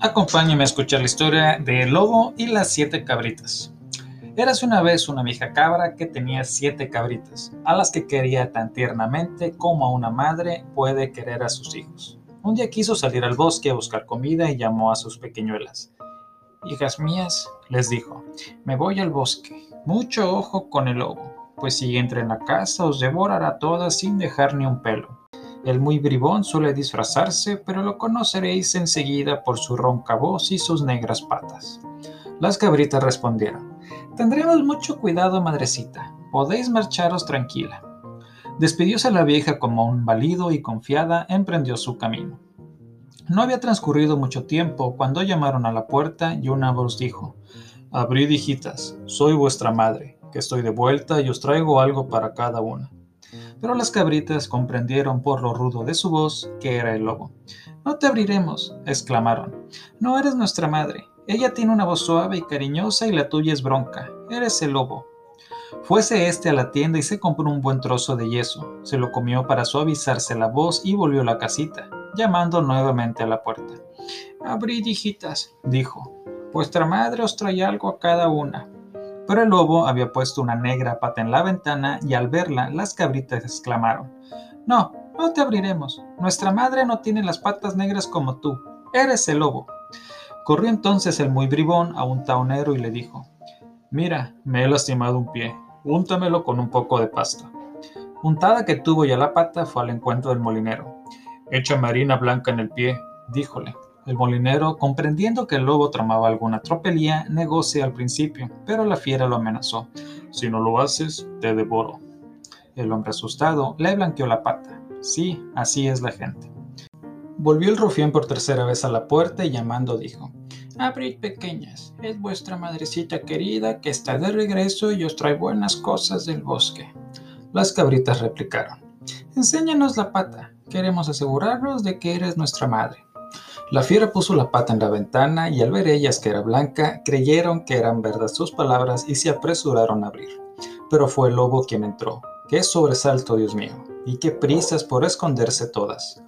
Acompáñame a escuchar la historia de El lobo y las siete cabritas. Érase una vez una vieja cabra que tenía siete cabritas, a las que quería tan tiernamente como una madre puede querer a sus hijos. Un día quiso salir al bosque a buscar comida y llamó a sus pequeñuelas. Hijas mías, les dijo, me voy al bosque. Mucho ojo con el lobo, pues si entra en la casa os devorará todas sin dejar ni un pelo. El muy bribón suele disfrazarse, pero lo conoceréis enseguida por su ronca voz y sus negras patas. Las cabritas respondieron, Tendremos mucho cuidado, madrecita, podéis marcharos tranquila. Despidióse la vieja como un válido y confiada emprendió su camino. No había transcurrido mucho tiempo cuando llamaron a la puerta y una voz dijo, Abrid, hijitas, soy vuestra madre, que estoy de vuelta y os traigo algo para cada una. Pero las cabritas comprendieron por lo rudo de su voz que era el lobo. No te abriremos, exclamaron. No eres nuestra madre. Ella tiene una voz suave y cariñosa y la tuya es bronca. Eres el lobo. Fuese este a la tienda y se compró un buen trozo de yeso. Se lo comió para suavizarse la voz y volvió a la casita, llamando nuevamente a la puerta. Abrid, hijitas, dijo. Vuestra madre os trae algo a cada una. Pero el lobo había puesto una negra pata en la ventana y al verla las cabritas exclamaron, No, no te abriremos. Nuestra madre no tiene las patas negras como tú. Eres el lobo. Corrió entonces el muy bribón a un taonero y le dijo, Mira, me he lastimado un pie. Úntamelo con un poco de pasta. Untada que tuvo ya la pata fue al encuentro del molinero. Echa marina blanca en el pie, díjole. El molinero, comprendiendo que el lobo tramaba alguna tropelía, negóse al principio, pero la fiera lo amenazó. Si no lo haces, te devoro. El hombre asustado le blanqueó la pata. Sí, así es la gente. Volvió el rufián por tercera vez a la puerta y llamando dijo, Abrid pequeñas, es vuestra madrecita querida que está de regreso y os trae buenas cosas del bosque. Las cabritas replicaron, Enséñanos la pata, queremos asegurarnos de que eres nuestra madre. La fiera puso la pata en la ventana y al ver ellas que era blanca, creyeron que eran verdad sus palabras y se apresuraron a abrir. Pero fue el lobo quien entró. ¡Qué sobresalto, Dios mío! Y qué prisas por esconderse todas.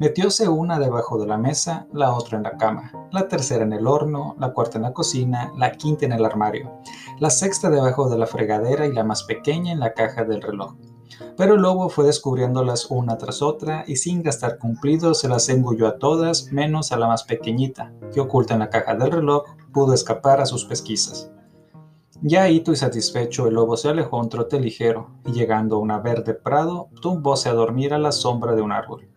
Metióse una debajo de la mesa, la otra en la cama, la tercera en el horno, la cuarta en la cocina, la quinta en el armario, la sexta debajo de la fregadera y la más pequeña en la caja del reloj. Pero el lobo fue descubriéndolas una tras otra y sin gastar cumplido se las engulló a todas menos a la más pequeñita, que oculta en la caja del reloj pudo escapar a sus pesquisas. Ya hito y satisfecho el lobo se alejó un trote ligero y llegando a una verde prado tumbóse a dormir a la sombra de un árbol.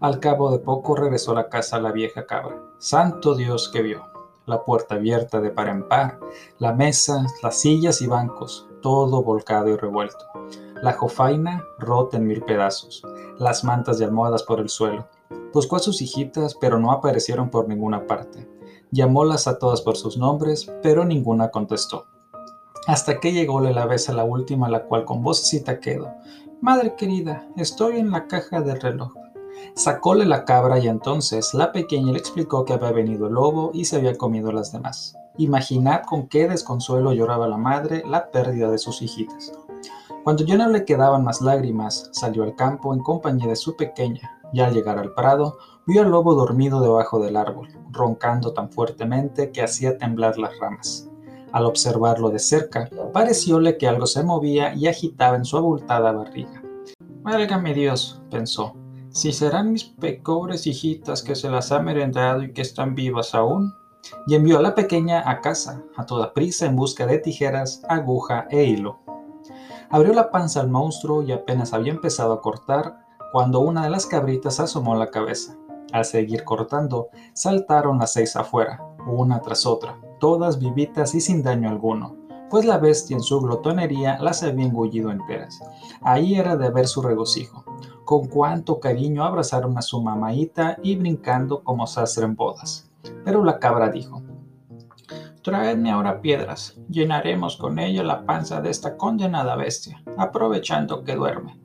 Al cabo de poco regresó a la casa la vieja cabra. Santo Dios que vio. La puerta abierta de par en par, la mesa, las sillas y bancos, todo volcado y revuelto la jofaina rota en mil pedazos, las mantas y almohadas por el suelo. Buscó a sus hijitas, pero no aparecieron por ninguna parte. Llamólas a todas por sus nombres, pero ninguna contestó. Hasta que llególe la vez a la última, la cual con vocecita quedó. Madre querida, estoy en la caja del reloj. Sacóle la cabra y entonces la pequeña le explicó que había venido el lobo y se había comido las demás. Imaginad con qué desconsuelo lloraba la madre la pérdida de sus hijitas. Cuando ya no le quedaban más lágrimas, salió al campo en compañía de su pequeña, y al llegar al prado, vio al lobo dormido debajo del árbol, roncando tan fuertemente que hacía temblar las ramas. Al observarlo de cerca, parecióle que algo se movía y agitaba en su abultada barriga. Válgame Dios, pensó, si serán mis pobres hijitas que se las ha merendado y que están vivas aún. Y envió a la pequeña a casa, a toda prisa en busca de tijeras, aguja e hilo. Abrió la panza al monstruo y apenas había empezado a cortar cuando una de las cabritas asomó la cabeza. Al seguir cortando, saltaron las seis afuera, una tras otra, todas vivitas y sin daño alguno. pues la bestia en su glotonería las había engullido enteras. Ahí era de ver su regocijo, con cuánto cariño abrazaron a su mamaita y brincando como sastre en bodas. Pero la cabra dijo, Traedme ahora piedras, llenaremos con ello la panza de esta condenada bestia, aprovechando que duerme.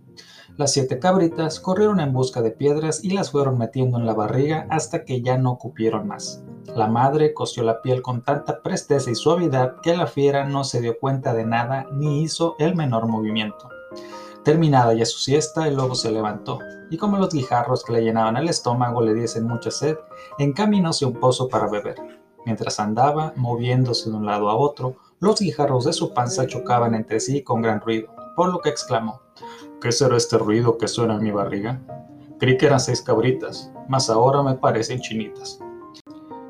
Las siete cabritas corrieron en busca de piedras y las fueron metiendo en la barriga hasta que ya no cupieron más. La madre cosió la piel con tanta presteza y suavidad que la fiera no se dio cuenta de nada ni hizo el menor movimiento. Terminada ya su siesta, el lobo se levantó, y como los guijarros que le llenaban el estómago le diesen mucha sed, encaminóse un pozo para beber. Mientras andaba, moviéndose de un lado a otro, los guijarros de su panza chocaban entre sí con gran ruido, por lo que exclamó, ¿Qué será este ruido que suena en mi barriga? Creí que eran seis cabritas, mas ahora me parecen chinitas.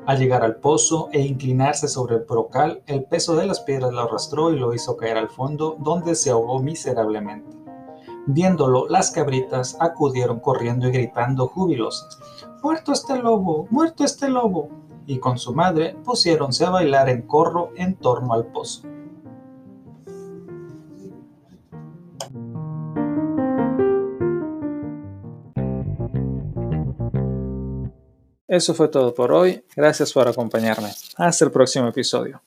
Al llegar al pozo e inclinarse sobre el brocal, el peso de las piedras lo arrastró y lo hizo caer al fondo, donde se ahogó miserablemente. Viéndolo, las cabritas acudieron corriendo y gritando jubilosas, ¡Muerto este lobo! ¡Muerto este lobo! Y con su madre pusiéronse a bailar en corro en torno al pozo. Eso fue todo por hoy. Gracias por acompañarme. Hasta el próximo episodio.